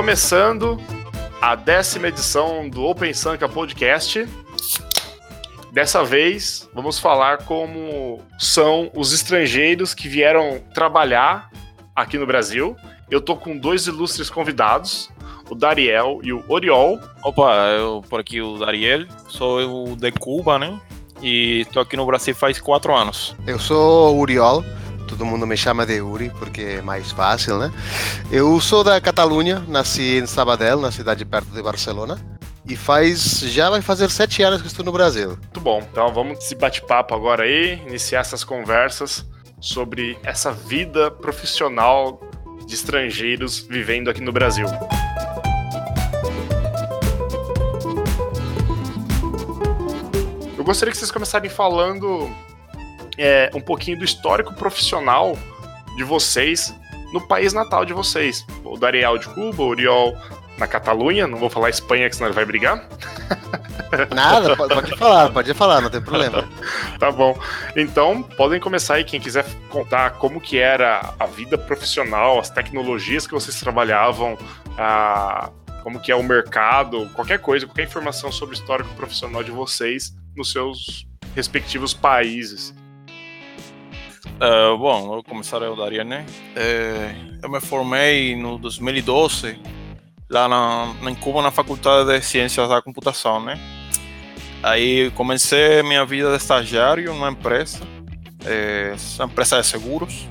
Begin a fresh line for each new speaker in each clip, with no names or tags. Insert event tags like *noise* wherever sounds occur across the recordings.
Começando a décima edição do Open Sanka Podcast. Dessa vez, vamos falar como são os estrangeiros que vieram trabalhar aqui no Brasil. Eu tô com dois ilustres convidados, o Dariel e o Oriol.
Opa, eu por aqui o Dariel, sou o de Cuba, né? E tô aqui no Brasil faz quatro anos.
Eu sou o Uriol, todo mundo me chama de Uri porque é mais fácil, né? Eu sou da Catalunha, nasci em Sabadell, na cidade perto de Barcelona. E faz. já vai fazer sete anos que estou no Brasil.
Muito bom. Então vamos esse bate-papo agora aí, iniciar essas conversas sobre essa vida profissional de estrangeiros vivendo aqui no Brasil. Eu gostaria que vocês começarem falando é, um pouquinho do histórico profissional de vocês no país natal de vocês. O Dariel de Cuba, o Oriol na Catalunha, não vou falar Espanha, que senão ele vai brigar. *laughs*
Nada, pode falar, pode falar, não tem problema.
tá bom. Então, podem começar aí, quem quiser contar como que era a vida profissional, as tecnologias que vocês trabalhavam, a, como que é o mercado, qualquer coisa, qualquer informação sobre o histórico profissional de vocês nos seus respectivos países.
Uh, bom, vou começar eu, Daria, né? Eu me formei no 2012 lá na, em Cuba na Faculdade de Ciências da Computação, né? Aí comecei minha vida de estagiário numa empresa, é, empresa de seguros.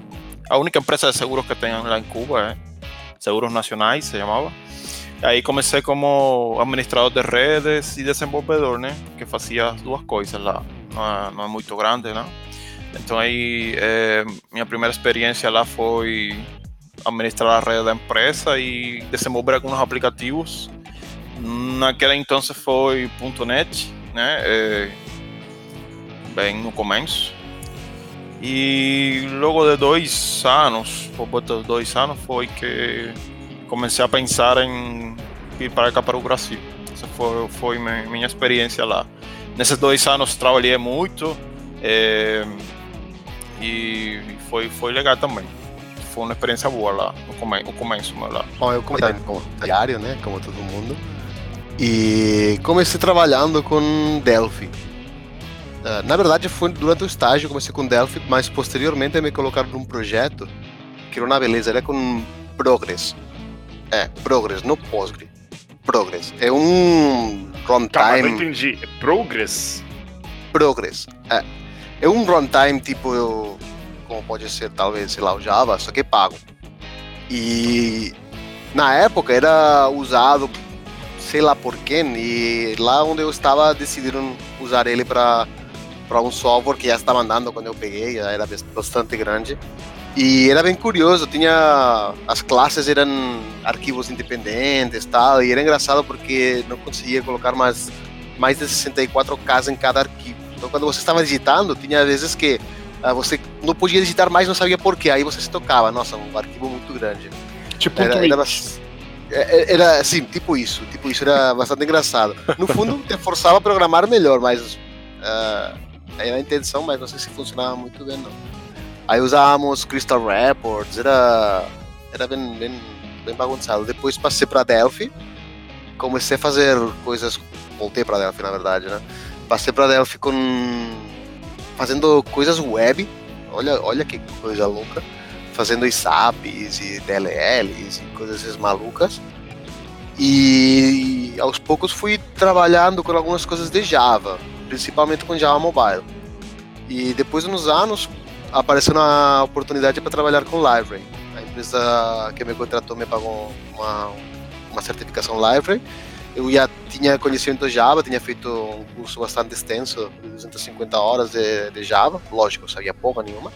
A única empresa de seguros que tem lá em Cuba é Seguros Nacionais, se chamava. Aí comecei como administrador de redes e desenvolvedor, né? Que fazia as duas coisas lá. Não é, não é muito grande, né? Então aí é, minha primeira experiência lá foi administrar a rede da empresa e desenvolver alguns aplicativos. Naquela então foi .NET, né? É, bem no começo. E logo de dois anos, por volta de dois anos, foi que comecei a pensar em ir para cá para o Brasil. Essa foi, foi minha experiência lá. Nesses dois anos trabalhei muito. É, e foi, foi legal também. Foi uma experiência boa lá, no, come, no começo lá.
Bom, eu comecei como diário, né, como todo mundo, e comecei trabalhando com Delphi. Uh, na verdade, foi durante o estágio, comecei com Delphi, mas posteriormente me colocaram num projeto que era uma beleza, era com Progress. É, Progress, não Postgre. Progress. É um runtime. Calma,
não entendi. É Progress?
Progress. É é um runtime tipo, como pode ser talvez, sei lá, o Java, só que pago. E na época era usado, sei lá por quê, e lá onde eu estava decidiram usar ele para para um software que já estava andando quando eu peguei, já era bastante grande. E era bem curioso, tinha as classes eram arquivos independentes, tal, e era engraçado porque não conseguia colocar mais mais de 64 casas em cada arquivo. Então, quando você estava digitando, tinha vezes que uh, você não podia digitar mais, não sabia porquê. Aí você se tocava. Nossa, um arquivo muito grande.
Tipo era, era,
é, é, era assim, tipo isso. Tipo isso, era bastante engraçado. No fundo, *laughs* te forçava a programar melhor, mas uh, era a intenção, mas não sei se funcionava muito bem, não. Aí usávamos Crystal Reports, era, era bem, bem, bem bagunçado. Depois passei para Delphi, comecei a fazer coisas, voltei para Delphi na verdade, né? Passei para Delphi com fazendo coisas web. Olha, olha que coisa louca. Fazendo ISAPs e DLLs e coisas malucas. E aos poucos fui trabalhando com algumas coisas de Java, principalmente com Java Mobile. E depois, nos anos, apareceu uma oportunidade para trabalhar com Library. A empresa que me contratou me pagou uma, uma certificação Library eu já tinha conhecimento de Java, tinha feito um curso bastante extenso, de 250 horas de, de Java, lógico, eu sabia pouco nenhuma,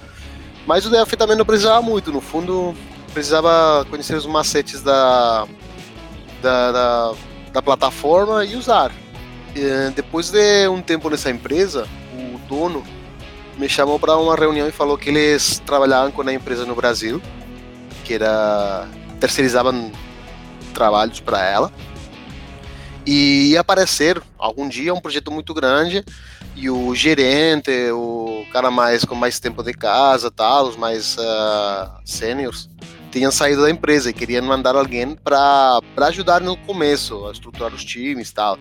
mas o Delphi também não precisava muito, no fundo precisava conhecer os macetes da, da, da, da plataforma e usar. E, depois de um tempo nessa empresa, o dono me chamou para uma reunião e falou que eles trabalhavam com a empresa no Brasil, que era terceirizavam trabalhos para ela e ia aparecer algum dia um projeto muito grande e o gerente, o cara mais com mais tempo de casa, tal, os mais uh, tinham saído da empresa e queriam mandar alguém para ajudar no começo, a estruturar os times tal.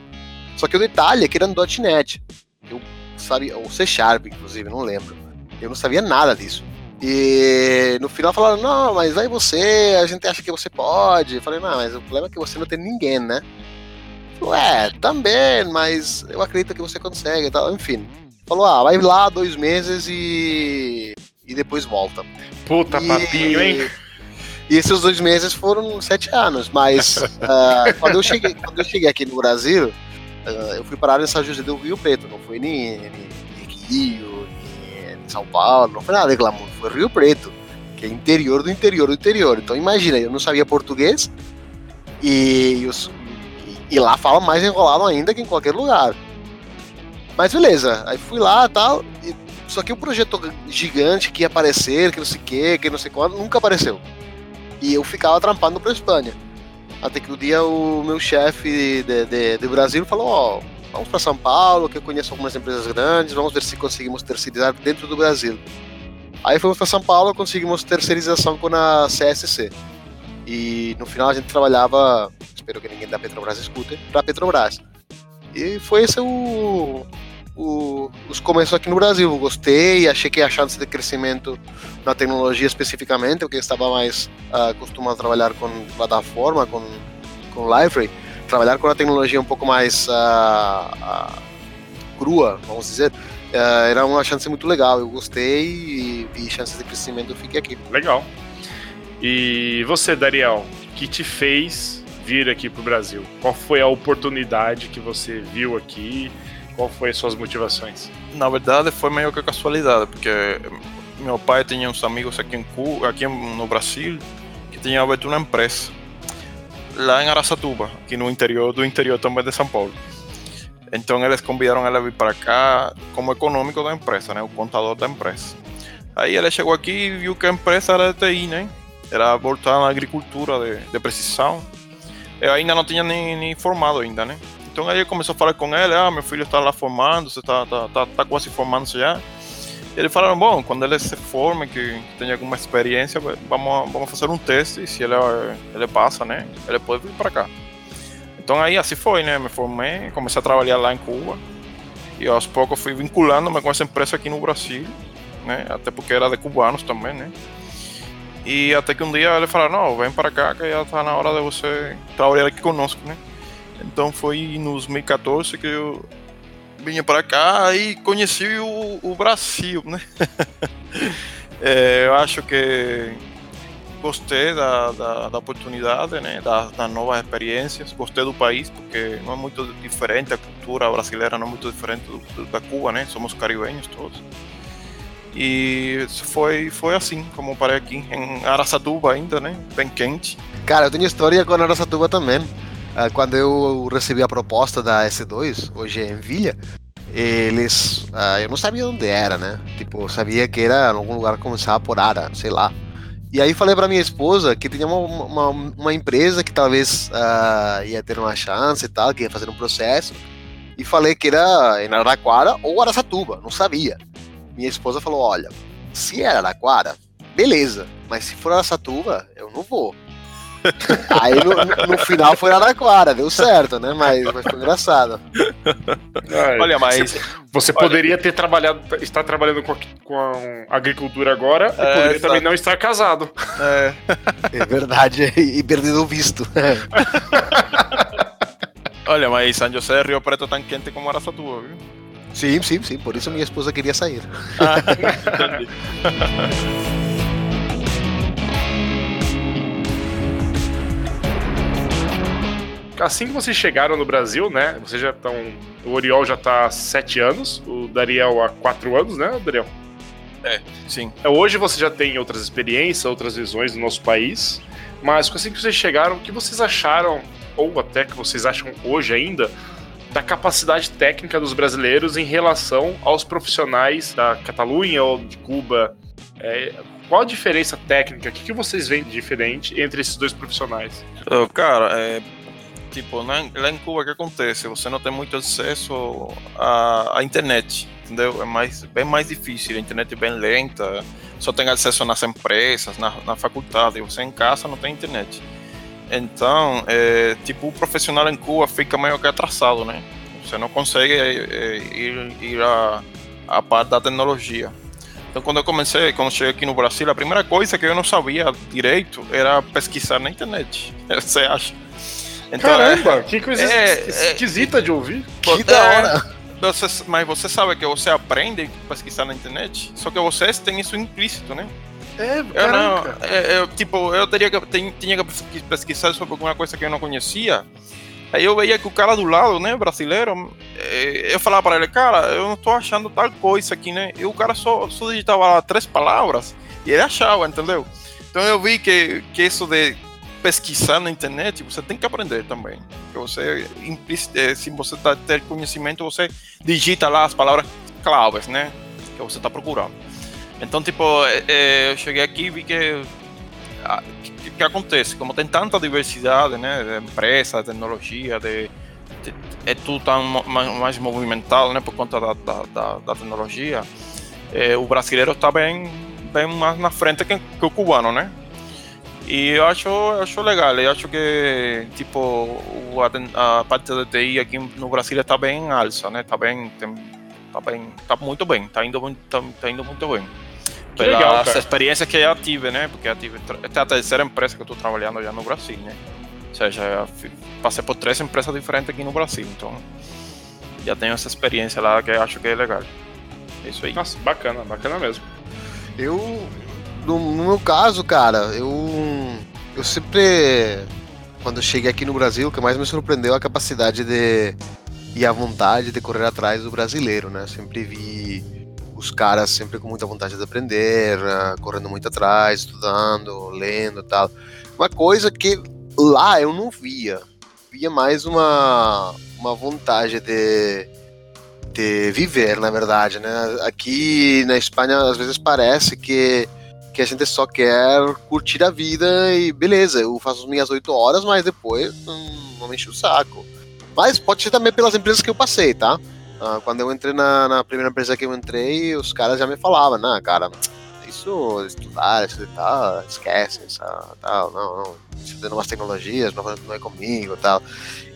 Só que o detalhe é que era no .NET. Eu sabia, ou C Sharp, inclusive, não lembro. Eu não sabia nada disso. E no final falaram, não, mas vai você, a gente acha que você pode. Eu falei, não, mas o problema é que você não tem ninguém, né? É, também, mas eu acredito que você consegue e tal. Enfim, falou, ah, vai lá dois meses e, e depois volta.
Puta
e...
papinho, hein?
E esses dois meses foram sete anos, mas uh, *laughs* quando, eu cheguei, quando eu cheguei aqui no Brasil, uh, eu fui parar em São José do Rio Preto, não foi nem, nem, nem Rio, nem São Paulo, não foi nada de glamour, foi Rio Preto, que é interior do interior do interior. Então imagina, eu não sabia português e, os, e, lá fala mais enrolado ainda que em qualquer lugar. Mas beleza, aí fui lá tal, e, só que o projeto gigante que ia aparecer, que não sei o que, que não sei quando, nunca apareceu. E eu ficava trampando para Espanha. Até que um dia o meu chefe de, de, de, Brasil falou: Ó, oh, vamos para São Paulo, que eu conheço algumas empresas grandes, vamos ver se conseguimos terceirizar dentro do Brasil. Aí fomos para São Paulo, conseguimos terceirização com a CSC. E no final a gente trabalhava, espero que ninguém da Petrobras escute, para Petrobras. E foi esse o, o, os começos aqui no Brasil. Gostei, achei que a chance de crescimento na tecnologia especificamente, porque estava mais uh, acostumado a trabalhar com plataforma, com, com library, trabalhar com a tecnologia um pouco mais uh, uh, crua, vamos dizer, era uma chance muito legal. Eu gostei e vi chances de crescimento, fiquei aqui.
Legal. E você, Dariel, que te fez vir aqui para o Brasil? Qual foi a oportunidade que você viu aqui? Qual foi as suas motivações?
Na verdade, foi meio que casualidade, porque meu pai tinha uns amigos aqui, em aqui no Brasil que tinham aberto uma empresa lá em Aracatuba, aqui no interior do interior também de São Paulo. Então eles convidaram ele a vir para cá como econômico da empresa, né, o contador da empresa. Aí ele chegou aqui e viu que a empresa era de TI, né? Era voltada na agricultura de, de precisão. Eu ainda não tinha nem, nem formado ainda, né? Então aí começou a falar com ele, ah, meu filho está lá formando, você está tá, tá, tá quase formando já. E eles falaram, bom, quando ele se forma, que tenha alguma experiência, vamos, vamos fazer um teste e se ele, ele passa, né, ele pode vir para cá. Então aí assim foi, né, me formei, comecei a trabalhar lá em Cuba e aos poucos fui vinculando-me com essa empresa aqui no Brasil, né, até porque era de cubanos também, né. E até que um dia ele falou, não, vem para cá que já está na hora de você trabalhar aqui conosco, né. Então foi nos 2014 que eu vinha para cá e conheci o, o Brasil, né? *laughs* é, eu acho que gostei da, da, da oportunidade, né? Das, das novas experiências, gostei do país porque não é muito diferente, a cultura brasileira não é muito diferente do, do, da Cuba, né? Somos caribenhos todos. E foi, foi assim como parei aqui, em Aracatuba ainda, né? Bem quente.
Cara, eu tenho história com Aracatuba também. Ah, quando eu recebi a proposta da S2, hoje é em Vilha, eles. Uh, eu não sabia onde era, né? Tipo, eu sabia que era em algum lugar que começava por Ara, sei lá. E aí falei pra minha esposa que tinha uma, uma, uma empresa que talvez uh, ia ter uma chance e tal, que ia fazer um processo. E falei que era em Araraquara ou Aracatuba, não sabia. Minha esposa falou: olha, se é Araraquara, beleza, mas se for Aracatuba, eu não vou. *laughs* Aí no, no, final foi Araraquara, deu certo, né? Mas, mas foi engraçado.
Olha, mas você olha, poderia ter trabalhado, estar trabalhando com, com agricultura agora e é, poderia também não estar casado.
É, é verdade, *laughs* e perdido o visto.
Olha, mas São José é Rio Preto tão quente como Araçatuba, viu?
Sim, sim, sim. Por isso minha esposa queria sair. Ah, *laughs*
assim que vocês chegaram no Brasil, né? Vocês já estão. O Oriol já está há sete anos, o Dariel há quatro anos, né, Dariel?
É, sim.
É, hoje você já tem outras experiências, outras visões do nosso país, mas assim que vocês chegaram, o que vocês acharam, ou até que vocês acham hoje ainda, da capacidade técnica dos brasileiros em relação aos profissionais da Catalunha ou de Cuba? É, qual a diferença técnica? O que, que vocês veem de diferente entre esses dois profissionais?
Cara, é, tipo, lá em Cuba o que acontece? Você não tem muito acesso à, à internet, entendeu? É mais, bem mais difícil, a internet é bem lenta, só tem acesso nas empresas, na, na faculdade. Você em casa não tem internet. Então, é, tipo, o profissional em Cuba fica meio que atrasado, né? Você não consegue é, é, ir, ir a, a parte da tecnologia. Então, quando eu comecei, quando eu cheguei aqui no Brasil, a primeira coisa que eu não sabia direito era pesquisar na internet. *laughs* Você acha?
Então, Caramba, é, que coisa é, esquisita é, de ouvir.
Que da hora.
Você, mas você sabe que você aprende a pesquisar na internet, só que vocês têm isso implícito, né?
É,
eu não, é, eu, tipo, eu teria que, tinha que pesquisar sobre alguma coisa que eu não conhecia. Aí eu veia que o cara do lado, né, brasileiro, é, eu falava para ele, cara, eu não tô achando tal coisa aqui, né? E o cara só, só digitava lá três palavras e ele achava, entendeu? Então eu vi que, que isso de pesquisar na internet, você tem que aprender também. Que você, é, se você tá, ter conhecimento, você digita lá as palavras claves, né? Que você está procurando. Então, tipo, é, é, eu cheguei aqui e vi que que, que, acontece? Como tem tanta diversidade, né, de empresa, tecnologia, de, de, é tudo tão mais, mais movimentado, né, por conta da, da, da, da tecnologia, é, o brasileiro está bem, bem mais na frente que, que, o cubano, né? E eu acho, eu acho legal, eu acho que, tipo, a, a parte da TI aqui no Brasil está bem em alça, né? Está bem, tá bem, tá muito bem, está indo, tá, tá indo muito bem pela legal, essa experiência que eu tive, né? Porque eu tive é a terceira empresa que eu estou trabalhando já no Brasil, né? Ou seja, passei por três empresas diferentes aqui no Brasil, então já tenho essa experiência lá que eu acho que é legal. É isso aí.
Nossa, bacana, bacana mesmo.
Eu, no, no meu caso, cara, eu, eu sempre, quando eu cheguei aqui no Brasil, o que mais me surpreendeu é a capacidade de e a vontade de correr atrás do brasileiro, né? Sempre vi os caras sempre com muita vontade de aprender, uh, correndo muito atrás, estudando, lendo tal. Uma coisa que lá eu não via. Via mais uma, uma vontade de, de viver, na verdade, né? Aqui na Espanha, às vezes parece que, que a gente só quer curtir a vida e beleza, eu faço as minhas oito horas, mas depois hum, não me enche o saco. Mas pode ser também pelas empresas que eu passei, tá? Uh, quando eu entrei na, na, primeira empresa que eu entrei, os caras já me falavam, né, cara, isso, estudar, e tal, esquece, isso, tal, não, não, de novas tecnologias, não, não é comigo, tal.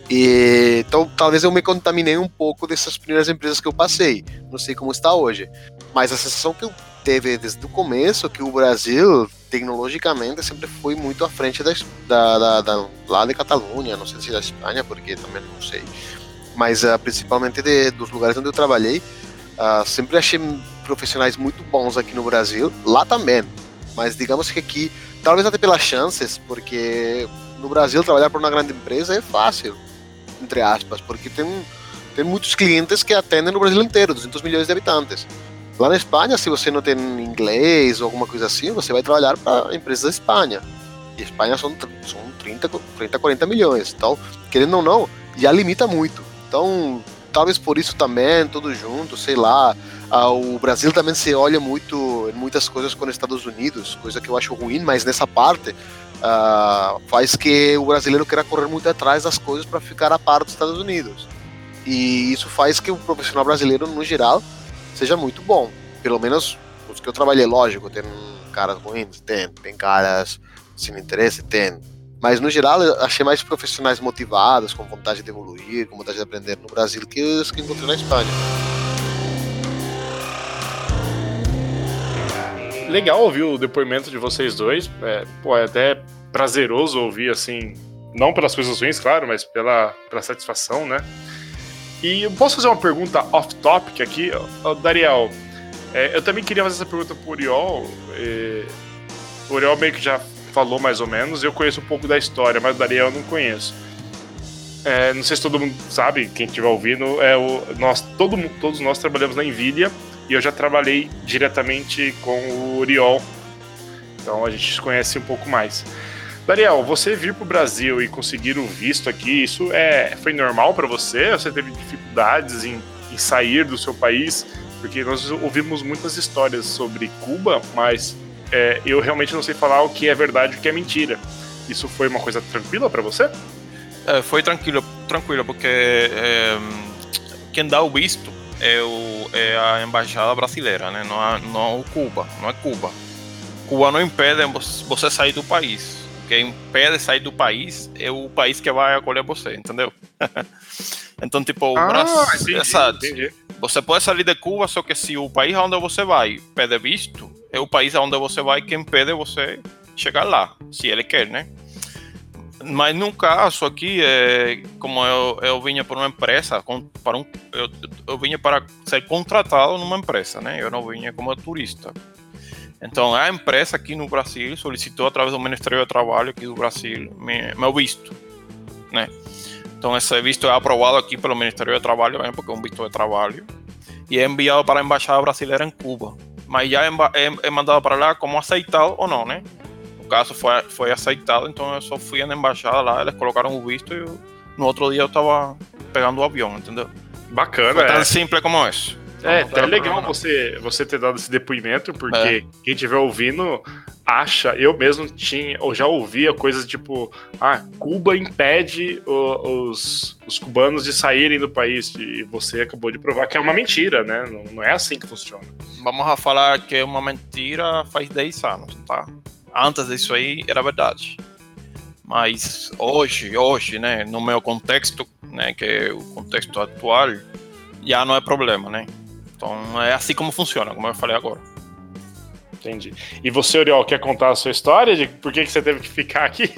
E, então, talvez eu me contaminei um pouco dessas primeiras empresas que eu passei. Não sei como está hoje. Mas a sensação que eu teve desde o começo é que o Brasil, tecnologicamente, sempre foi muito à frente da, da, da, da lá de Catalunha, não sei se da Espanha, porque também não sei mas uh, principalmente de, dos lugares onde eu trabalhei, uh, sempre achei profissionais muito bons aqui no Brasil, lá também. Mas digamos que aqui, talvez até pelas chances, porque no Brasil trabalhar para uma grande empresa é fácil, entre aspas, porque tem, tem muitos clientes que atendem no Brasil inteiro, 200 milhões de habitantes. Lá na Espanha, se você não tem inglês ou alguma coisa assim, você vai trabalhar para empresas da Espanha. E Espanha são, são 30, 30, 40 milhões. Então, querendo ou não, já limita muito. Então, talvez por isso também, tudo junto, sei lá. Ah, o Brasil também se olha muito em muitas coisas com os Estados Unidos, coisa que eu acho ruim, mas nessa parte ah, faz que o brasileiro queira correr muito atrás das coisas para ficar a par dos Estados Unidos. E isso faz que o profissional brasileiro, no geral, seja muito bom. Pelo menos os que eu trabalhei, lógico, tem caras ruins, tem, tem caras sem interesse, tem mas no geral, eu achei mais profissionais motivados, com vontade de evoluir, com vontade de aprender no Brasil que os que encontrei na Espanha.
Legal ouvir o depoimento de vocês dois. É, pô, é até prazeroso ouvir, assim, não pelas coisas ruins, claro, mas pela, pela satisfação, né? E eu posso fazer uma pergunta off-topic aqui? Dariel, é, eu também queria fazer essa pergunta pro Uriol. É, o Uriol meio que já falou mais ou menos. Eu conheço um pouco da história, mas o Daniel eu não conheço. É, não sei se todo mundo sabe, quem estiver ouvindo, é o, nós, todo, todos nós trabalhamos na Nvidia e eu já trabalhei diretamente com o Uriol. Então a gente conhece um pouco mais. Daniel, você vir para o Brasil e conseguir o visto aqui, isso é, foi normal para você? Você teve dificuldades em, em sair do seu país? Porque nós ouvimos muitas histórias sobre Cuba, mas é, eu realmente não sei falar o que é verdade e o que é mentira. Isso foi uma coisa tranquila para você?
É, foi tranquilo, tranquilo, porque é, quem dá o visto é, o, é, a embaixada brasileira, né? Não é, não Cuba, não é Cuba. Cuba não impede você sair do país. O que impede sair do país é o país que vai acolher você, entendeu? *laughs* então, tipo, o
Ah,
Brasil.
entendi, entendi.
Você pode sair de Cuba, só que se o país onde você vai pede visto, é o país onde você vai que impede você chegar lá, se ele quer, né? Mas no caso aqui, é, como eu, eu vinha por uma empresa, para um, eu, eu vinha para ser contratado numa empresa, né? Eu não vinha como turista. Então a empresa aqui no Brasil solicitou através do Ministério do Trabalho aqui do Brasil me- meu visto, né? Então esse visto é aprovado aqui pelo Ministério do Trabalho, né? porque é um visto de trabalho, e é enviado para a embaixada brasileira em Cuba. Mas já é, é, é mandado para lá como aceitado ou não, né? No caso foi, foi aceitado, então eu só fui na embaixada lá, eles colocaram o visto e eu- no outro dia eu tava pegando o avião, entendeu?
Bacana,
Foi
é.
tão simples como isso.
É, até
tem
legal
problema, não.
você, você ter dado esse depoimento, porque
É.
quem estiver ouvindo acha, eu mesmo tinha, ou já ouvia coisas tipo, ah, Cuba impede o- os, os cubanos de saírem do país, e você acabou de provar que é uma mentira, né? Não, não é assim que funciona.
Vamos falar que é uma mentira faz 10 anos, tá? Antes disso aí era verdade. Mas hoje, hoje, né, no meu contexto, né, que é o contexto atual, já não é problema, né? Então é assim como funciona, como eu falei agora.
Entendi. E você, Oriol, quer contar a sua história de por que, que você teve que ficar aqui?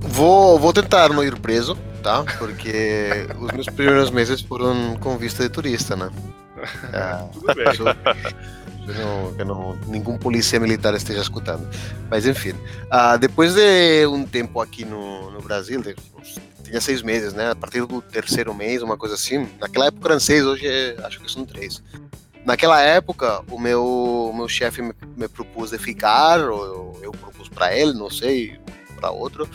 Vou, vou tentar não ir preso, tá? Porque os meus primeiros meses foram com vista de turista, né? É, *laughs*
Tudo bem.
não, que não, nenhum polícia militar esteja escutando. Mas enfim, ah, depois de um tempo aqui no, no Brasil, de uns- tinha seis meses, né? A partir do terceiro mês, uma coisa assim. Naquela época eram seis, hoje é- acho que são três. Naquela época, o meu, o meu chefe me, me propôs de ficar, ou eu, eu propus para ele, não sei, para outro.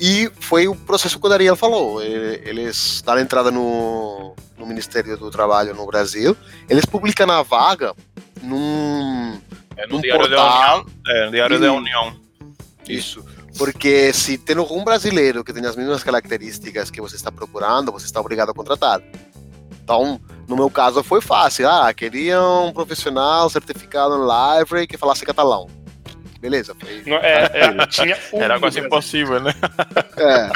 E foi o processo que o Dariel falou. Eles dão entrada no, no Ministério do Trabalho no Brasil, eles publicam a vaga num.
É no
num
Diário da
portal.
União. É, no Diário da
E-
União.
Isso. Porque se tem algum brasileiro que tem as mesmas características que você está procurando, você está obrigado a contratar. Então, no meu caso foi fácil. Ah, queria um profissional certificado em Library que falasse catalão. Beleza, foi.
Não, é, é, tinha *laughs* um
Era
no
quase impossível, né?
É.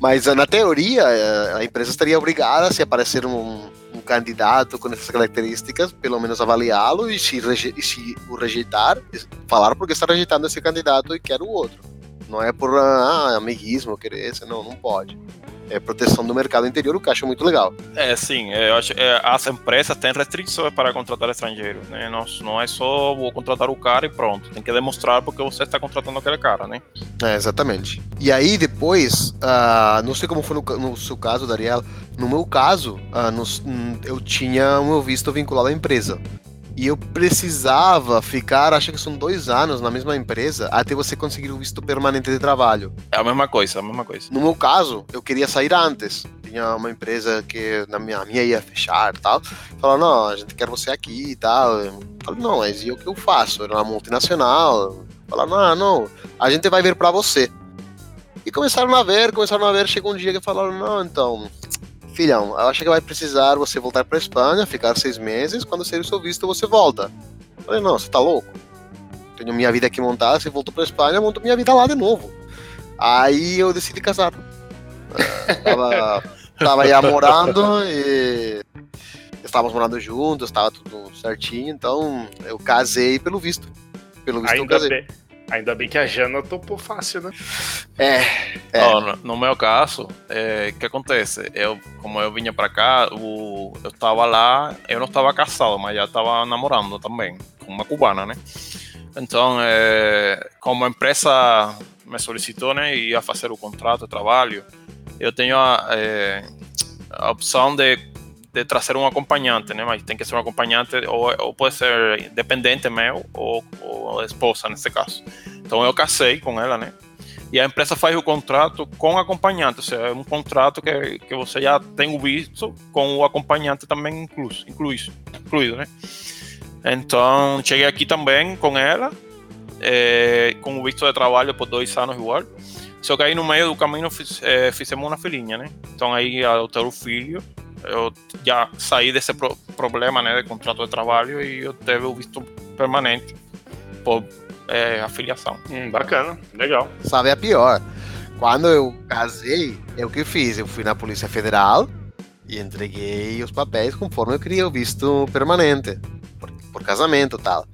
Mas ah, na teoria, eh, a empresa estaria obrigada, se aparecer um candidato com essas características, pelo menos avaliá-lo e se, e se o rejeitar, falar porque está rejeitando esse candidato e quer o outro. Não é por ah, amiguismo, querer esse, não, não pode. É proteção do mercado interior, o que eu acho muito legal.
É, sim, é, eu acho, é, as empresas têm restrições para contratar estrangeiros, né? Não, não é só vou contratar o cara e pronto. Tem que demonstrar porque você está contratando aquele cara, né?
É, exatamente. E aí depois, ah, não sei como foi no, no seu caso, Dariel, no meu caso, nos- hum, eu tinha o meu visto vinculado à empresa. E eu precisava ficar, acho que são dois anos na mesma empresa, até você conseguir o visto permanente de trabalho.
É a mesma coisa, a mesma coisa.
No meu caso, eu queria sair antes. Tinha uma empresa que na minha, a minha ia fechar e tal. Falaram, não, a gente quer você aqui e tal. Eu falei, não, mas e o que eu faço? Era uma multinacional. Falaram, não, não, a gente vai ver pra você. E começaram a ver, começaram a ver. Chegou um dia que falaram, não, então, filhão, eu acho que vai precisar você voltar pra Espanha, ficar seis meses. Quando sair o seu visto, você volta. Eu falei, não, você tá louco? Tenho minha vida aqui montada, você voltou pra Espanha, monto minha vida lá de novo. Aí eu decidi casar. Ah, tava, *laughs* tava já morando e estávamos morando juntos, estava tudo certinho, então eu casei pelo visto. Pelo visto eu
Ainda
casei.
bem, ainda bem que a Jana topou fácil, né?
É, É.
Ó, no, no meu caso, é, o que acontece? Eu, como eu vinha para cá, o, eu estava lá, eu não estava casado, mas já estava namorando também, com uma cubana, né? Então, é, como a empresa me solicitou, né, e ia fazer o contrato de trabalho, eu tenho a, é, a opção de, de trazer um acompanhante, né? Mas tem que ser um acompanhante, ou, ou pode ser dependente meu, ou, ou esposa, nesse caso. Então, eu casei com ela, né? E a empresa faz o contrato com acompanhante, ou seja, é um contrato que, que você já tem o visto com o acompanhante também incluso, incluído, incluído né? Então, cheguei aqui também com ela, eh, com o visto de trabalho por dois anos igual. Só que aí no meio do caminho fiz, eh, fizemos uma filhinha, né? Então aí ao ter o filho, eu já saí desse pro- problema, né, de contrato de trabalho e eu teve o visto permanente por é, afiliação.
Hum, bacana, legal.
Sabe a pior? Quando eu casei, eu que fiz? Eu fui na Polícia Federal e entreguei os papéis conforme eu queria o visto permanente, por, por casamento e tal.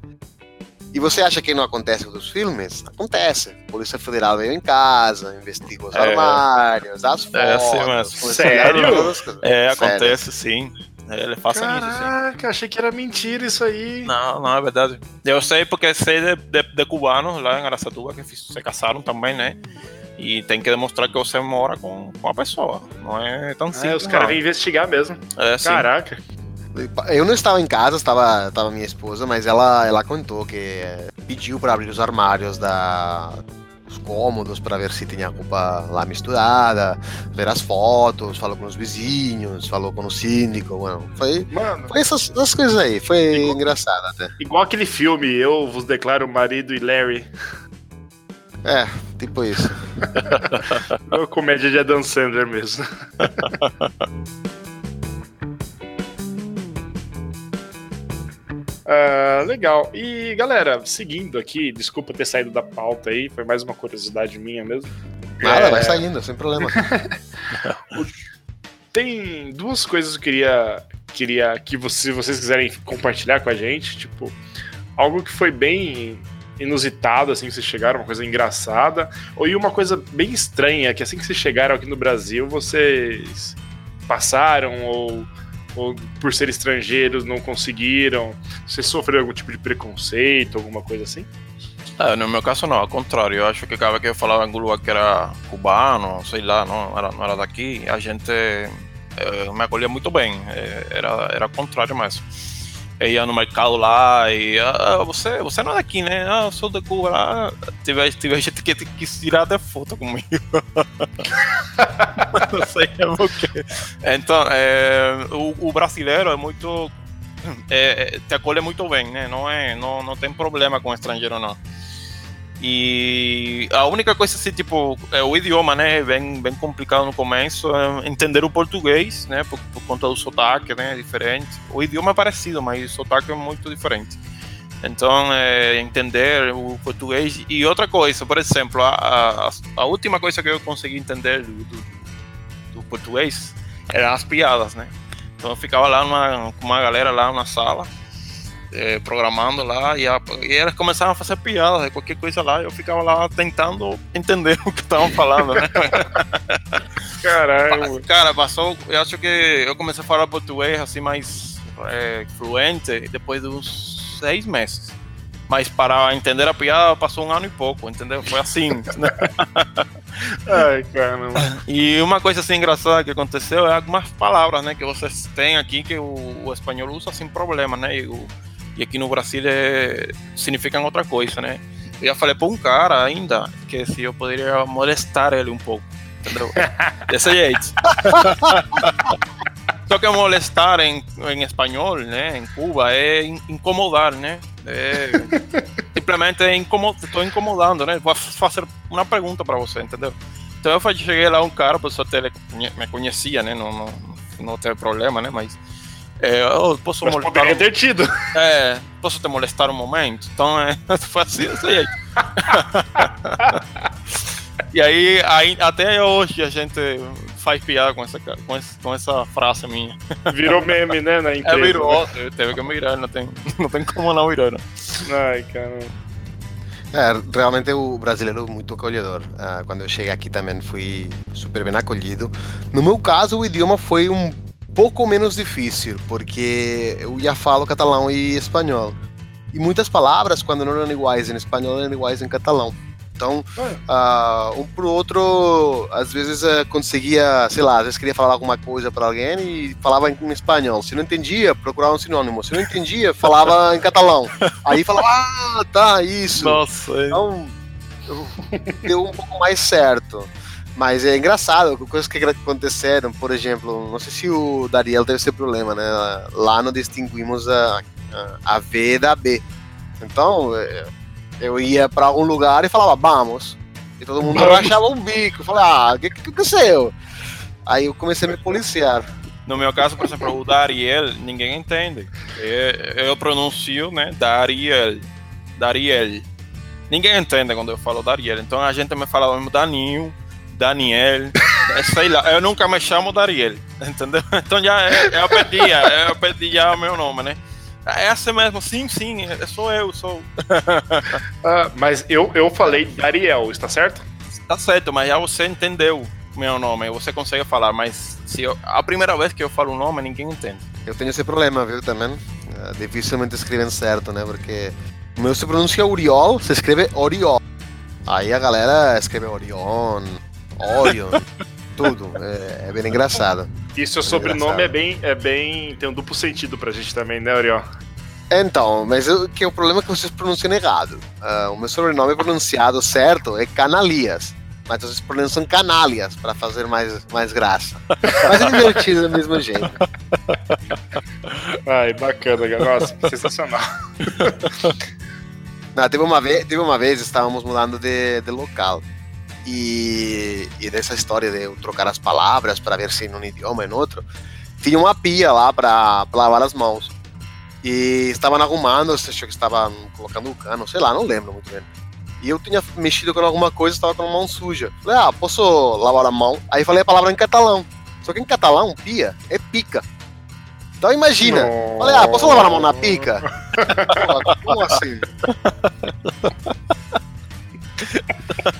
E você acha que não acontece com os filmes? Acontece. A Polícia Federal veio em casa, investigou os
É.
armários, as fotos.
É assim
a
Sério?
É,
Sério.
acontece sim. Ele fazem isso.
Caraca, achei que era mentira isso aí.
Não, não, é verdade. Eu sei porque sei de, de, de cubanos lá em Aracatuba que se casaram também, né? E tem que demonstrar que você mora com, com a pessoa. Não é tão simples.
os caras vêm investigar mesmo.
É, sim.
Caraca.
Eu não estava em casa, estava, estava minha esposa, mas ela, ela contou que eh, pediu para abrir os armários da os cômodos para ver se tinha roupa lá misturada, ver as fotos, falou com os vizinhos, falou com o síndico, bueno, foi,
Mano,
foi essas, essas coisas aí, foi
Igual-
engraçado até.
igual aquele filme, Eu Vos Declaro Marido e Larry.
É, tipo isso.
É *laughs* uma comédia de Adam Sandler mesmo. *laughs* Ah, legal. E galera, seguindo aqui, desculpa ter saído da pauta aí, foi mais uma curiosidade minha mesmo.
Nada,
É,
vai saindo, sem problema. *laughs*
Tem duas coisas que eu queria, queria que você, se vocês quiserem compartilhar com a gente, tipo, algo que foi bem inusitado, assim, que vocês chegaram, uma coisa engraçada, ou e uma coisa bem estranha, que assim que vocês chegaram aqui no Brasil, vocês passaram, ou, ou por ser estrangeiros não conseguiram, vocês sofreram algum tipo de preconceito, alguma coisa assim?
É, no meu caso não, ao contrário. Eu acho que cada vez que eu falava em que era cubano, sei lá, não era, não era daqui, a gente eh, me acolhia muito bem. Eh, era, era contrário mesmo. Eu ia no mercado lá e ah, você, você não é daqui, né? Ah, eu sou de Cuba. Ah, tive, tive gente que quis tirar até foto comigo. *laughs* não sei quê. Então, eh, o, o brasileiro é muito. eh, eh, te acolhe muito bem, né? Não, é, não, não tem problema com estrangeiro, não. E a única coisa assim, tipo, é o idioma, né? Bem, bem complicado no começo. é entender o português, né? Por, por conta do sotaque, né? É diferente. O idioma é parecido, mas o sotaque é muito diferente. Então, é, entender o português. E outra coisa, por exemplo, a, a, a última coisa que eu consegui entender do, do, do português eram as piadas, né? Então eu ficava lá numa, com uma galera lá na sala eh, programando lá e, a, e eles começaram a fazer piadas qualquer coisa lá eu ficava lá tentando entender o que estavam falando, né? *laughs*
Caralho.
Cara, passou, eu acho que eu comecei a falar português assim mais eh, fluente depois de uns seis meses. Mas para entender a piada passou um ano e pouco, entendeu? Foi assim. *laughs* né?
Ai, caramba.
E uma coisa assim engraçada que aconteceu é algumas palavras, né, que vocês têm aqui que o, o espanhol usa sem problema, né? E, o- e aqui no Brasil é, significam outra coisa, né? Eu já falei para um cara ainda que se eu poderia molestar ele um pouco, entendeu? *laughs* Desse jeito. Só que molestar em, em espanhol, né, em Cuba, é in- incomodar, né? É, *laughs* simplesmente é incomo estou incomodando, né? Vou fazer uma pergunta para você, entendeu? Então eu cheguei lá um cara, sorte ele conhe- me conhecia, né? Não, não, não teve problema, né? Mas é, eu posso
Mas
molestar.
poderia
um-
ter tido.
é, posso te molestar um momento? Então é, foi assim, desse jeito. e aí, aí, até hoje a gente faz piada com essa, com essa, com essa frase minha.
Virou meme, né, na
É,
empresa.
virou, teve que mirar, não tem, *laughs* não tem como não virar. né?
Ai, caramba.
É, realmente o brasileiro é muito acolhedor. Ah, quando eu cheguei aqui também fui super bem acolhido. No meu caso, o idioma foi um pouco menos difícil, porque eu já falo catalão e espanhol. E muitas palavras, quando não eram iguais em espanhol, eram iguais em catalão. Então, ah, um pro outro, às vezes eh, conseguia, sei lá, às vezes queria falar alguma coisa para alguém e falava em, em espanhol. Se não entendia, procurava um sinônimo. Se não entendia, *laughs* falava em catalão. Aí falava, ah, tá, isso.
Nossa, é-
Então, eu- deu um pouco mais certo. Mas é engraçado, coisas que aconteceram, por exemplo, não sei se o Dariel teve esse problema, né? Lá não distinguimos a, a, a V da B. Então, é, eu ia para algum lugar e falava, vamos. E todo mundo rachava o bico. Eu falei, ah, o que, que aconteceu? Aí eu comecei a me policiar.
No meu caso, por exemplo, o Dariel, ninguém entende. Eu, eu pronuncio, né, Dariel. Dariel. Ninguém entende quando eu falo Dariel, então a gente me fala mesmo Daninho, Daniel, é, sei lá, eu nunca me chamo Dariel, entendeu? *laughs* Então já é, eu pedi, eu pedi já o meu nome, né? É assim mesmo, sim, sim, é, sou eu, sou. *laughs*
ah, mas eu, eu falei Dariel, está certo?
Tá certo, mas já você entendeu meu nome, você consegue falar, mas se eu, a primeira vez que eu falo o nome, ninguém entende.
Eu tenho esse problema, viu, também. É, dificilmente escrevem certo, né? Porque o meu se pronuncia Uriol, se escreve Oriol. Aí a galera escreve Orion, Orion, tudo. É, é, bem engraçado.
E seu sobrenome é bem, é bem. tem um duplo sentido pra gente também, né, Oriol?
Então, mas eu, que o problema é que vocês pronunciam errado. Uh, o meu sobrenome pronunciado certo é Canalias. Mas vocês pronunciam canalias para fazer mais, mais graça. Mas é divertido do mesmo jeito.
Ai, bacana, nossa, sensacional. *laughs*
Não, teve, uma vez, teve uma vez, estávamos mudando de, de local. E, e dessa história de eu trocar as palavras para ver se num idioma e no outro, tinha uma pia lá para lavar as mãos. E estavam arrumando, acho que estavam colocando o cano, sei lá, não lembro muito bem. E eu tinha mexido com alguma coisa, estava com a mão suja. Falei, ah, posso lavar a mão? Aí falei a palavra em catalão. Só que em catalão, pia é pica. Então imagina. Não. Falei, ah, posso lavar a mão na pica? *laughs* Como assim?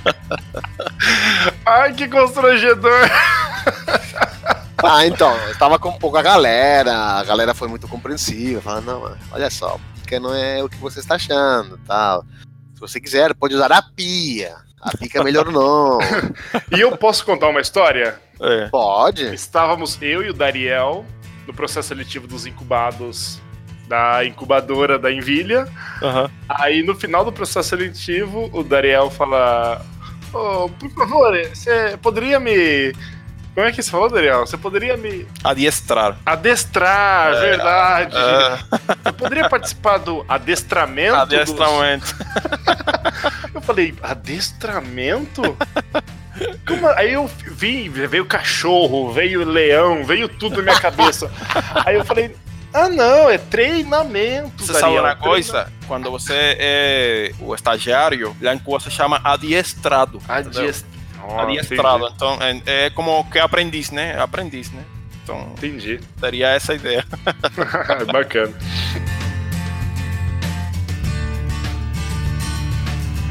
*laughs*
Ai, que constrangedor.
Ah, então, eu tava com pouca galera, a galera foi muito compreensiva, falando, não, olha só, pica não é o que você está achando, tal você quiser, pode usar a pia. A pica é melhor não.
e eu posso contar uma história?
É. Pode.
Estávamos eu e o Dariel no processo seletivo dos incubados da incubadora da Envilha. Uhum. Aí no final do processo seletivo, o Dariel fala: oh, por favor, você poderia me como é que você falou, Daniel? Você poderia me.
Adiestrar.
Adestrar, é, verdade. É. Eu poderia participar do adestramento?
Adestramento.
Dos... *laughs* eu falei, adestramento? Como... Aí eu vi, veio cachorro, veio leão, veio tudo na minha cabeça. Aí eu falei, ah, não, é treinamento.
Você sabe uma coisa? Quando você é o estagiário, lá em Cuba se chama adiestrado.
Adiestrado.
Oh, adiestrado. Então é, é, como que aprendiz, né? Aprendiz, né? Então,
entendi.
Daria essa ideia. *laughs*
Bacana.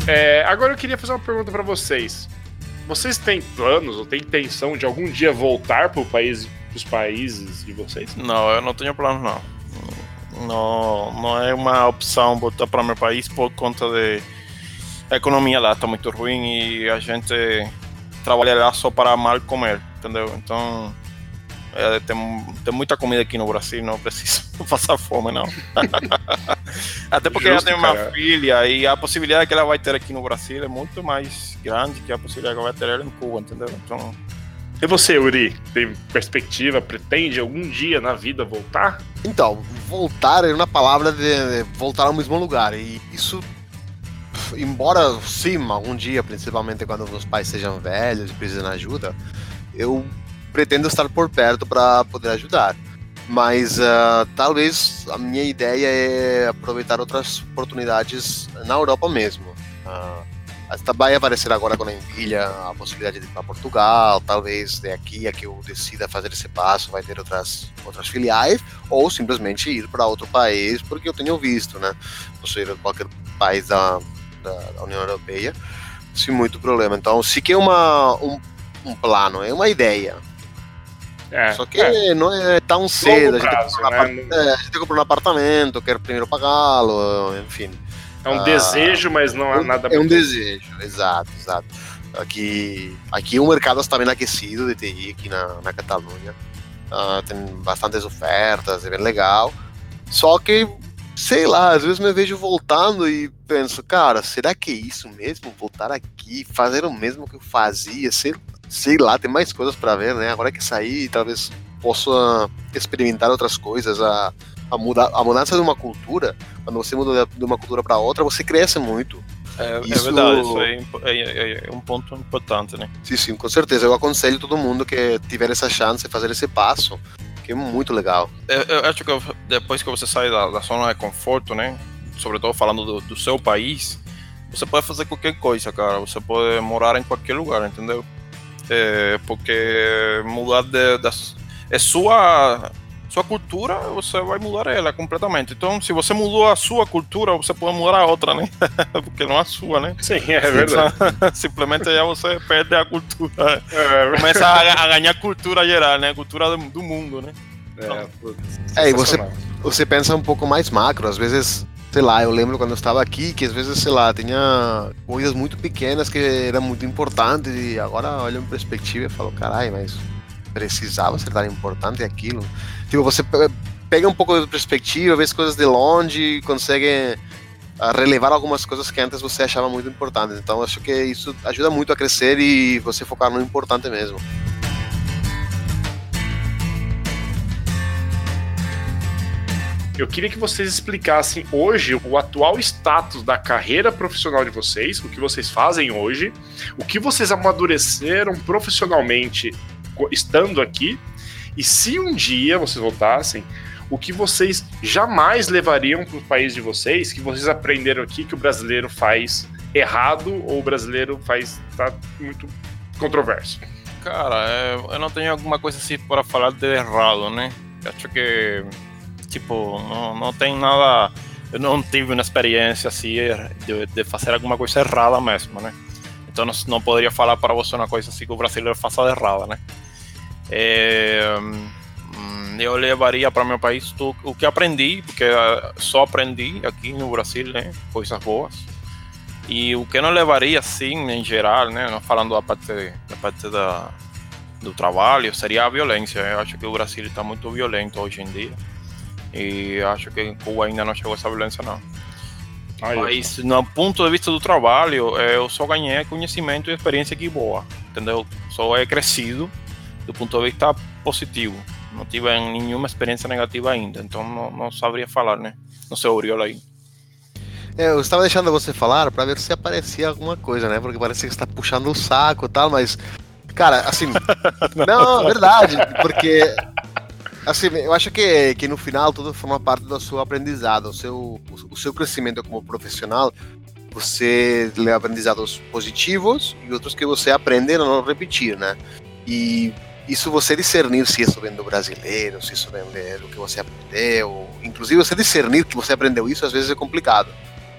É, agora eu queria fazer uma pergunta para vocês. Vocês têm planos ou têm intenção de algum dia voltar para país, os países de vocês?
Não, eu não tenho planos não. Não, não é uma opção voltar para meu país por conta de a economia lá está muito ruim e a gente trabalha lá só para mal comer, entendeu? Então é, tem, tem muita comida aqui no Brasil, não preciso *laughs* passar fome, não. *laughs* Até porque Justo, ela tem uma cara. filha e a possibilidade que ela vai ter aqui no Brasil é muito mais grande que a possibilidade que ela vai ter ela em Cuba, entendeu? Então.
E você, Uri, tem perspectiva, pretende algum dia na vida voltar?
Então, voltar é uma palavra de voltar ao mesmo lugar. E isso embora sim, algum dia, principalmente quando os pais sejam velhos e precisem de ajuda, eu pretendo estar por perto para poder ajudar. Mas uh, talvez a minha ideia é aproveitar outras oportunidades na Europa mesmo. Uh, vai aparecer agora com a Envilha a possibilidade de ir para Portugal, talvez daqui a que eu decida fazer esse passo vai ter outras, outras filiais, ou simplesmente ir para outro país, porque eu tenho visto, né? Você ir qualquer país da, da, União Europeia sem muito problema. Então, se que é uma, um, um plano, é uma ideia. É, Só que é. não é tão cedo. Prazo, a, gente né? é, a gente tem que comprar um apartamento, quer primeiro pagá-lo, enfim.
É um ah, desejo, mas não há nada.
É um desejo, exato, exato. Aqui, aqui o mercado está bem aquecido de TI aqui na, na Catalunha. Uh, tem bastantes ofertas, é bem legal. Só que sei lá, às vezes me vejo voltando e penso, cara, será que é isso mesmo? Voltar aqui, fazer o mesmo que eu fazia, sei, sei lá, tem mais coisas para ver, né? Agora que sair, talvez possa experimentar outras coisas, a, a, muda, a mudança de uma cultura, quando você muda de uma cultura para outra, você cresce muito.
É, é isso... é verdade, isso é, é, é, um ponto importante, né?
Sim, sim, com certeza. Eu aconselho todo mundo que tiver essa chance de fazer esse passo, que é muito legal.
Eu, eu acho que depois que você sai da, da zona de conforto, né? sobretudo falando do, do seu país, você pode fazer qualquer coisa, cara. Você pode morar em qualquer lugar, entendeu? É, porque mudar de, das, é sua sua cultura, você vai mudar ela completamente. Então, se você mudou a sua cultura, você pode mudar a outra, né? *laughs* Porque não a sua, né?
Sim, é verdade. *laughs*
Simplesmente já você perde a cultura. É, Começa a, a, ganhar cultura geral, né? Cultura do, do mundo, né?
É, é e você, você pensa um pouco mais macro, às vezes sei lá, eu lembro quando eu estava aqui que às vezes, sei lá, tinha coisas muito pequenas que eram muito importantes e agora olho em perspectiva e falo, caralho, mas precisava ser tão importante aquilo. Tipo, você pega um pouco de perspectiva, vê as coisas de longe, consegue ah, relevar algumas coisas que antes você achava muito importantes. Então, acho que isso ajuda muito a crescer e você focar no importante mesmo.
Eu queria que vocês explicassem hoje o atual status da carreira profissional de vocês, o que vocês fazem hoje, o que vocês amadureceram profissionalmente estando aqui e se um dia vocês voltassem, o que vocês jamais levariam para o país de vocês, que vocês aprenderam aqui que o brasileiro faz errado ou o brasileiro faz tá muito controverso?
Cara, é, eu não tenho alguma coisa assim para falar de errado, né? Acho que, tipo, não, não tem nada. Eu não tive uma experiência assim de, de fazer alguma coisa errada mesmo, né? Então não, não poderia falar para você uma coisa assim que o brasileiro faça errada, né? É, eu levaria para meu país tudo, o que aprendi, porque ah, só aprendi aqui no Brasil, né? Coisas boas. E o que não levaria, assim, em geral, né? Não falando da parte, da parte da, do trabalho, seria a violência. Eu acho que o Brasil está muito violento hoje em dia. E acho que Cuba ainda não chegou essa violência, não. Mas, no ponto de vista do trabalho, eu só ganhei conhecimento e experiência aqui boa, entendeu? Só é crescido do ponto de vista positivo. Não tive nenhuma experiência negativa ainda, então não, não saberia falar, né? Não sei, Oriol aí.
É, eu estava deixando você falar para ver se aparecia alguma coisa, né? Porque parece que está puxando o saco e tal, mas. Cara, assim. *laughs* não, não, verdade, porque. Assim, eu acho que, que no final tudo forma parte do seu aprendizado, o seu, o seu crescimento como profissional. Você lê aprendizados positivos e outros que você aprende a não repetir, né? E isso você discernir se isso vem do brasileiro, se isso vem do que você aprendeu, inclusive você discernir que você aprendeu isso às vezes é complicado.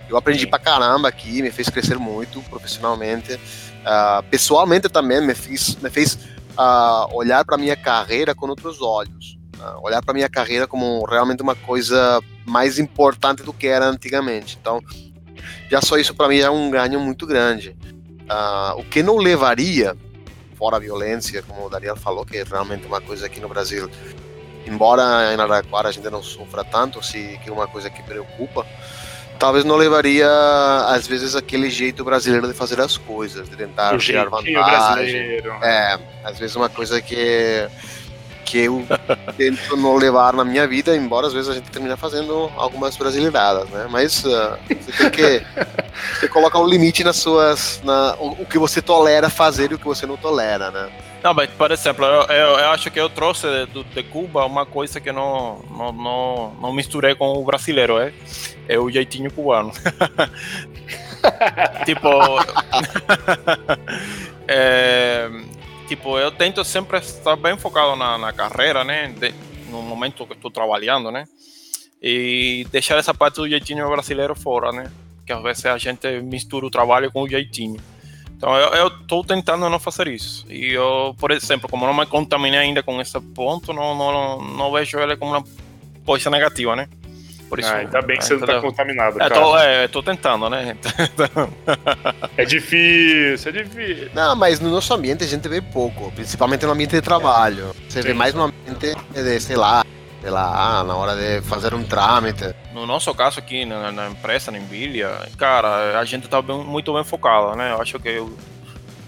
Eu aprendi Sim. pra caramba aqui, me fez crescer muito profissionalmente, uh, pessoalmente também me fez, me fez uh, olhar para minha carreira com outros olhos, olhar para minha carreira como realmente uma coisa mais importante do que era antigamente. Então, já só isso para mim é um ganho muito grande. o que não levaria fora a violência, como o Daniel falou, que é realmente uma coisa aqui no Brasil, embora em Araraquara a gente não sofra tanto, se que é uma coisa que preocupa, talvez não levaria às vezes aquele jeito brasileiro de fazer as coisas, de tentar tirar vantagem. Brasileiro. É, às vezes uma coisa que que eu *laughs* tento não levar na minha vida, embora às vezes a gente termine fazendo algumas brasileiradas, né? Mas uh, você tem que *laughs* você coloca um limite nas suas, na, o, o, que você tolera fazer e o que você não tolera, né?
Não, mas por exemplo, eu, eu, eu acho que eu trouxe de, de, Cuba uma coisa que não, não, não, não misturei com o brasileiro, é, é o jeitinho cubano. *laughs* tipo, é, tipo, eu tento sempre estar bem focado na, na carreira, né? De, no momento que estou trabalhando, né? E deixar essa parte do jeitinho brasileiro fora, né? Que às vezes a gente mistura o trabalho com o jeitinho. Então eu estou tentando não fazer isso. E eu, por exemplo, como não me contaminei ainda com esse ponto, não, não, não vejo ele como uma coisa negativa, né?
Por isso, ah, ainda bem que você não tá contaminado.
É, tô, é, tô tentando, né? *laughs*
é difícil, é difícil.
Não, mas no nosso ambiente a gente vê pouco, principalmente no ambiente de trabalho. Você Sim. vê mais no ambiente de, sei lá, sei lá, na hora de fazer um trâmite.
No nosso caso aqui na, na empresa, na Emília, cara, a gente tá bem, muito bem focado, né? Eu acho que, eu,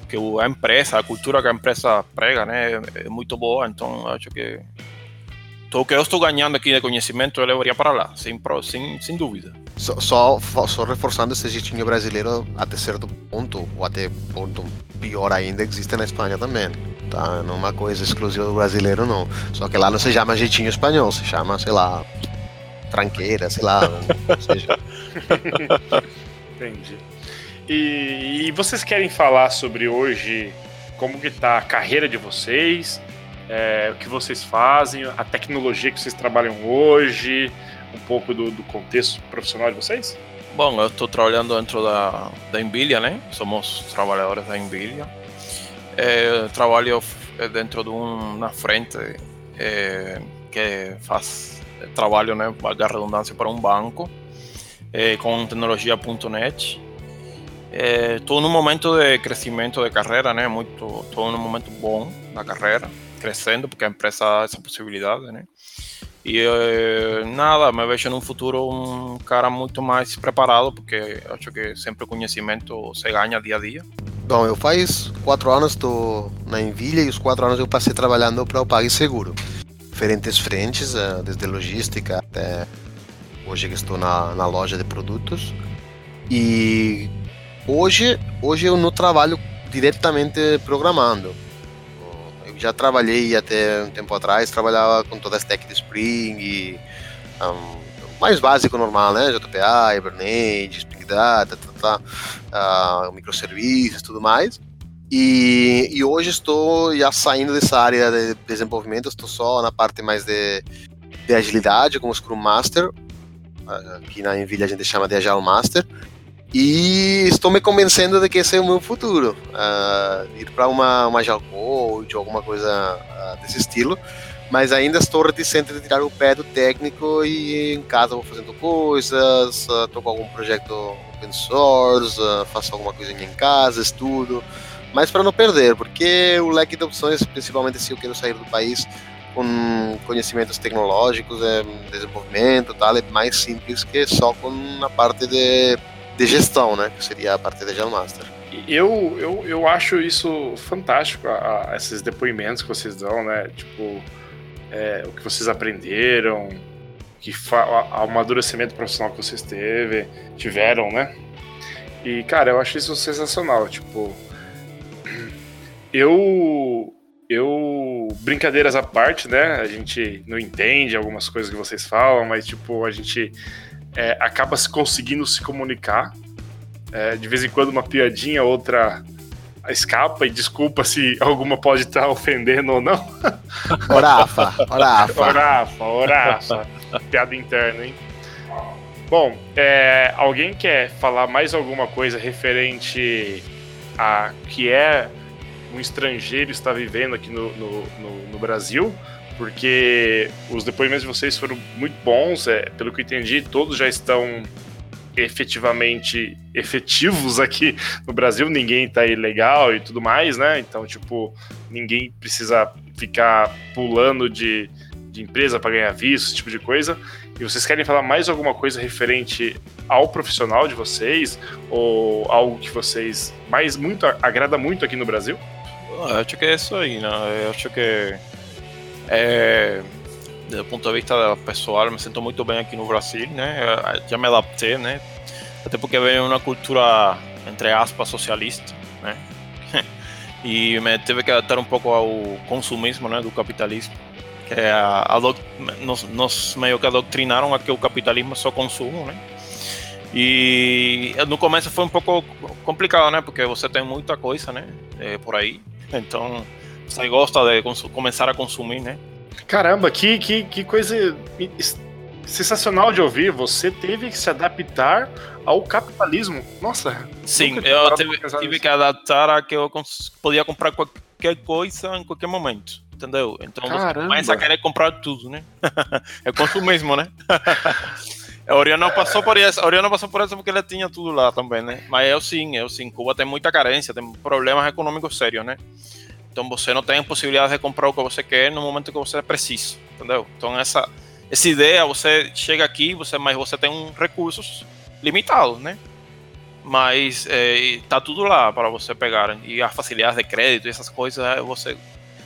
que a empresa, a cultura que a empresa prega, né, é muito boa, então acho que o que eu estou ganhando aqui de conhecimento eu levaria para lá, sem, sem, sem dúvida.
Só, só, só, reforçando esse jeitinho brasileiro até certo ponto, ou até ponto pior ainda, existe na Espanha também. Tá? Não é uma coisa exclusiva do brasileiro, não. Só que lá não se chama jeitinho espanhol, se chama, sei lá, tranqueira, sei lá, ou seja. *laughs*
Entendi. E, e, vocês querem falar sobre hoje como que tá a carreira de vocês, é, o que vocês fazem, a tecnologia que vocês trabalham hoje, um pouco do, do contexto profissional de vocês?
Bom, eu estou trabalhando dentro da, da Nvidia, né? Somos trabalhadores da Nvidia. É, trabalho dentro de uma frente é, que faz trabalho, né, valga a redundância, para um banco é, com tecnologia.net. Estou num momento de crescimento de carreira, né? Muito, estou num momento bom da carreira, crescendo porque a empresa dá essa possibilidade, né? E eh, nada, me vejo num futuro um cara muito mais preparado, porque acho que sempre o conhecimento se ganha dia a dia.
Bom, eu faz quatro anos estou na Envilha e os quatro anos eu passei trabalhando para o PagSeguro. Diferentes frentes, eh, desde logística até hoje que estou na, na loja de produtos. E hoje, hoje eu não trabalho diretamente programando já trabalhei até um tempo atrás, trabalhava com toda a stack de Spring, e, um, mais básico normal, né? JPA, Hibernate, Spring Data, tá, tá, uh, microserviços, tudo mais. E, e, hoje estou já saindo dessa área de desenvolvimento, estou só na parte mais de, de agilidade, como Scrum Master, aqui na Nvidia a gente chama de Agile Master, e estou me convencendo de que esse é o meu futuro. Uh, ir para uma, uma Coach ou alguma coisa uh, desse estilo. Mas ainda estou reticente de tirar o pé do técnico e em casa vou fazendo coisas, uh, com algum projeto open source, faço alguma coisinha em casa, estudo. Mas para não perder, porque o leque de opções, principalmente se eu quero sair do país, com conhecimentos tecnológicos, é, desenvolvimento, tal, é mais simples que só com a parte de de gestão, né? Que seria a parte de Gel Master.
Eu, eu, eu acho isso fantástico, a, a, esses depoimentos que vocês dão, né? Tipo, é, o que vocês aprenderam, que o amadurecimento profissional que vocês teve, tiveram, né? E, cara, eu acho isso sensacional. Tipo, eu. Eu. Brincadeiras à parte, né? A gente não entende algumas coisas que vocês falam, mas, tipo, a gente é, acaba se conseguindo se comunicar. É, de vez em quando uma piadinha, outra escapa, e desculpa se alguma pode estar *laughs* ofendendo ou não.
Orafa, orafa.
Orafa, orafa. Piada interna, hein? Bom, é, alguém quer falar mais alguma coisa referente a que é um estrangeiro está vivendo aqui no, no, no, no Brasil? Porque os depoimentos de vocês foram muito bons, é, pelo que eu entendi, todos já estão efetivamente efetivos aqui no Brasil, ninguém tá ilegal e tudo mais, né? Então, tipo, ninguém precisa ficar pulando de, de empresa para ganhar visto, esse tipo de coisa. E vocês querem falar mais alguma coisa referente ao profissional de vocês ou algo que vocês mais muito agrada muito aqui no Brasil?
Eu acho que é isso aí, né? Eu acho que é, do ponto de vista pessoal, me sinto muito bem aqui no Brasil, né? Já me adaptei, né? Até porque venho uma cultura, entre aspas, socialista, né? *laughs* e me teve que adaptar um pouco ao consumismo, né? Do capitalismo. Que é a, a nos, nos meio que adoctrinaram a que o capitalismo é só consumo, né? E no começo foi um pouco complicado, né? Porque você tem muita coisa, né? É, por aí. Então você gosta de começar a consumir, né?
Caramba, que, que, que coisa sensacional de ouvir. Você teve que se adaptar ao capitalismo. Nossa.
Sim, eu tive, tive que adaptar a que eu podia comprar qualquer coisa em qualquer momento. Entendeu? Então Caramba. você começa a querer comprar tudo, né? *laughs* é consumismo, né? *laughs* A Oriana passou por isso, a Oriana passou por isso porque ela tinha tudo lá também, né? Mas eu sim, eu sim. Cuba tem muita carência, tem problemas econômicos sérios, né? Então você não tem possibilidade de comprar o que você quer no momento que você precisa, entendeu? Então essa essa ideia, você chega aqui, você mas você tem um recursos limitados, né? Mas é, tá tudo lá para você pegar e a facilidade de crédito, essas coisas, é, você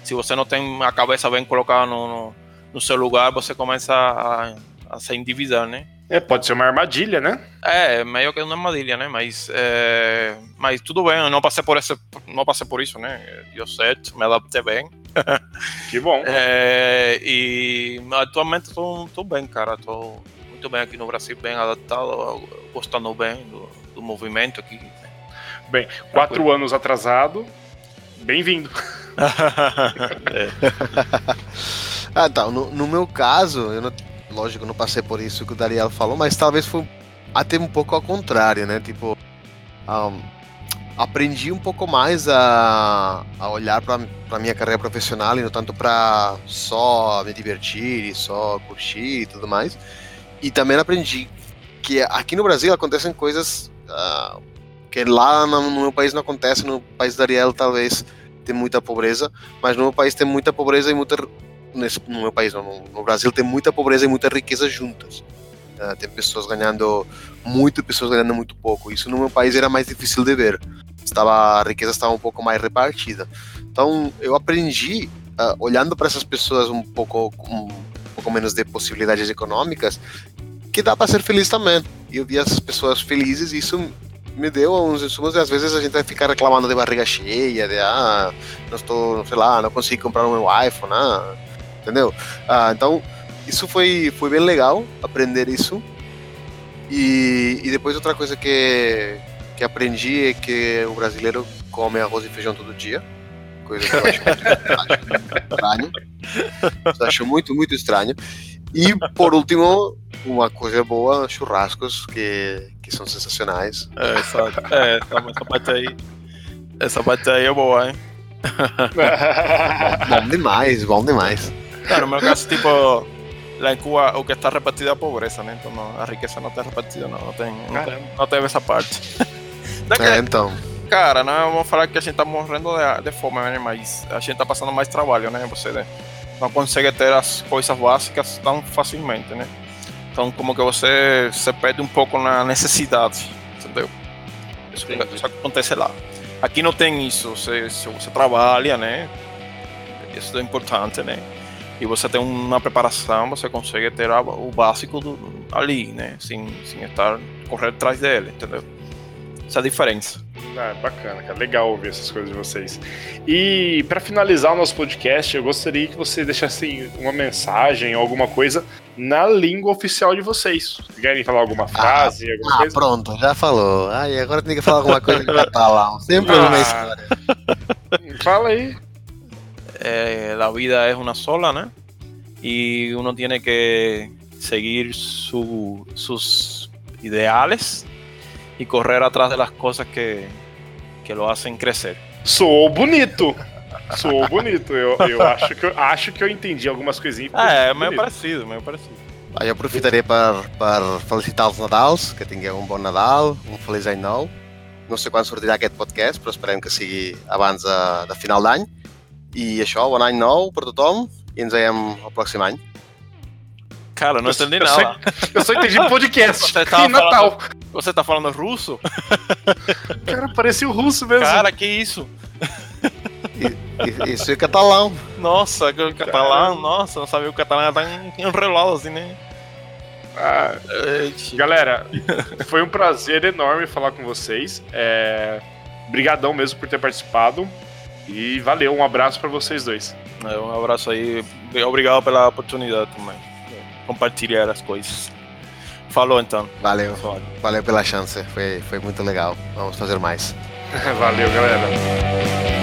se você não tem a cabeça bem colocada no, no, no seu lugar, você começa a, a se endividar, né?
É, pode ser uma armadilha, né?
É, meio que uma armadilha, né? Mas, é... mas tudo bem, eu não passei por essa, não passei por isso, né? Deu certo, me adaptei bem. *laughs*
Que bom.
É... E atualmente estou bem, cara. Tô muito bem aqui no Brasil, bem adaptado, gostando bem do, do movimento aqui.
Bem, quatro anos atrasado, bem-vindo. *laughs*
é. *laughs* ah, tá. No, no, meu caso, eu não, lógico, não passei por isso que o Dariel falou, mas talvez foi até um pouco ao contrário, né? Tipo, um, aprendi um pouco mais a, a olhar para a minha carreira profissional e não tanto para só me divertir e só curtir e tudo mais. E também aprendi que aqui no Brasil acontecem coisas uh, que lá no, meu país não acontece, no país da Ariel talvez tem muita pobreza, mas no meu país tem muita pobreza e muita nesse, no meu país, no, no Brasil tem muita pobreza e muita riqueza juntas. Uh, tem pessoas ganhando muito, pessoas ganhando muito pouco. Isso no meu país era mais difícil de ver estava a riqueza estava um pouco mais repartida. Então eu aprendi uh, olhando para essas pessoas um pouco um pouco menos de possibilidades econômicas que dá para ser feliz também. E eu vi essas pessoas felizes e isso me deu uns insumos e às vezes a gente vai ficar reclamando de barriga cheia, de ah, não estou, sei lá, não consegui comprar o meu iPhone, ah, entendeu? Ah, então isso foi, foi bem legal aprender isso. E, e depois outra coisa que, que aprendi é que o brasileiro come arroz e feijão todo dia. Coisa que eu acho muito estranho. Eu acho muito, muito estranho. E por último, uma coisa boa, churrascos que, que são sensacionais.
É, essa, é, essa parte aí. Essa parte aí é boa, hein? *laughs*
bom demais, bom demais.
Claro, no meu caso, tipo, lá em Cuba o que está repartido é a pobreza, né? Então a riqueza não está repartida, não, não tem, não tem, não tem essa parte. *laughs*
É, então.
Cara, não vamos falar que a gente tá morrendo de, de fome, né? Mas a gente tá passando mais trabalho, né? Você né? não consegue ter as coisas básicas tão facilmente, né? Então, como que você se perde um pouco na necessidade, entendeu? Isso, isso acontece lá. Aqui não tem isso. Você, se você trabalha, né? Isso é importante, né? E você tem uma preparação, você consegue ter o básico do, ali, né? Sem, sem estar correndo atrás dele, entendeu? essa diferença.
Ah, bacana, cara. Legal ouvir essas coisas de vocês. E para finalizar o nosso podcast, eu gostaria que você deixasse uma mensagem ou alguma coisa na língua oficial de vocês. Querem falar alguma ah, frase,
ah,
alguma
ah,
coisa?
pronto, já falou. Ai, agora tem que falar alguma coisa em catalão. Sempre ah, uma história.
Fala aí.
Eh, la vida es una sola, ¿no? Y uno tiene que seguir su, sus ideales e correr atrás das coisas que, que lo hacen crescer.
Sou bonito! Sou bonito. Eu, eu acho, que eu acho que eu entendi algumas coisinhas.
É, é meio parecido, meio parecido.
Ah, eu aproveitaria para, para felicitar os Nadals, que tenham um bom Nadal, um feliz ano novo. Não sei quando sortirà aquest podcast, però esperem que sigui abans de, de final d'any. I això, bon any nou per tothom i ens veiem el pròxim any.
Cara, não entendi
nada.
Só,
eu só entendi podcast.
Você tá, Natal. Falando, você tá falando russo? *laughs*
Cara, parecia o russo mesmo.
Cara, que isso?
Isso é catalão.
Nossa, que catalão, nossa, não sabia o catalão tá enrolado assim, né?
Ah, galera, foi um prazer enorme falar com vocês. É... Brigadão mesmo por ter participado. E valeu, um abraço para vocês dois.
É, um abraço aí. Obrigado pela oportunidade também compartilhar as coisas. Falou então.
Valeu. Valeu pela chance. Foi, foi muito legal. Vamos fazer mais. *laughs*
Valeu, galera.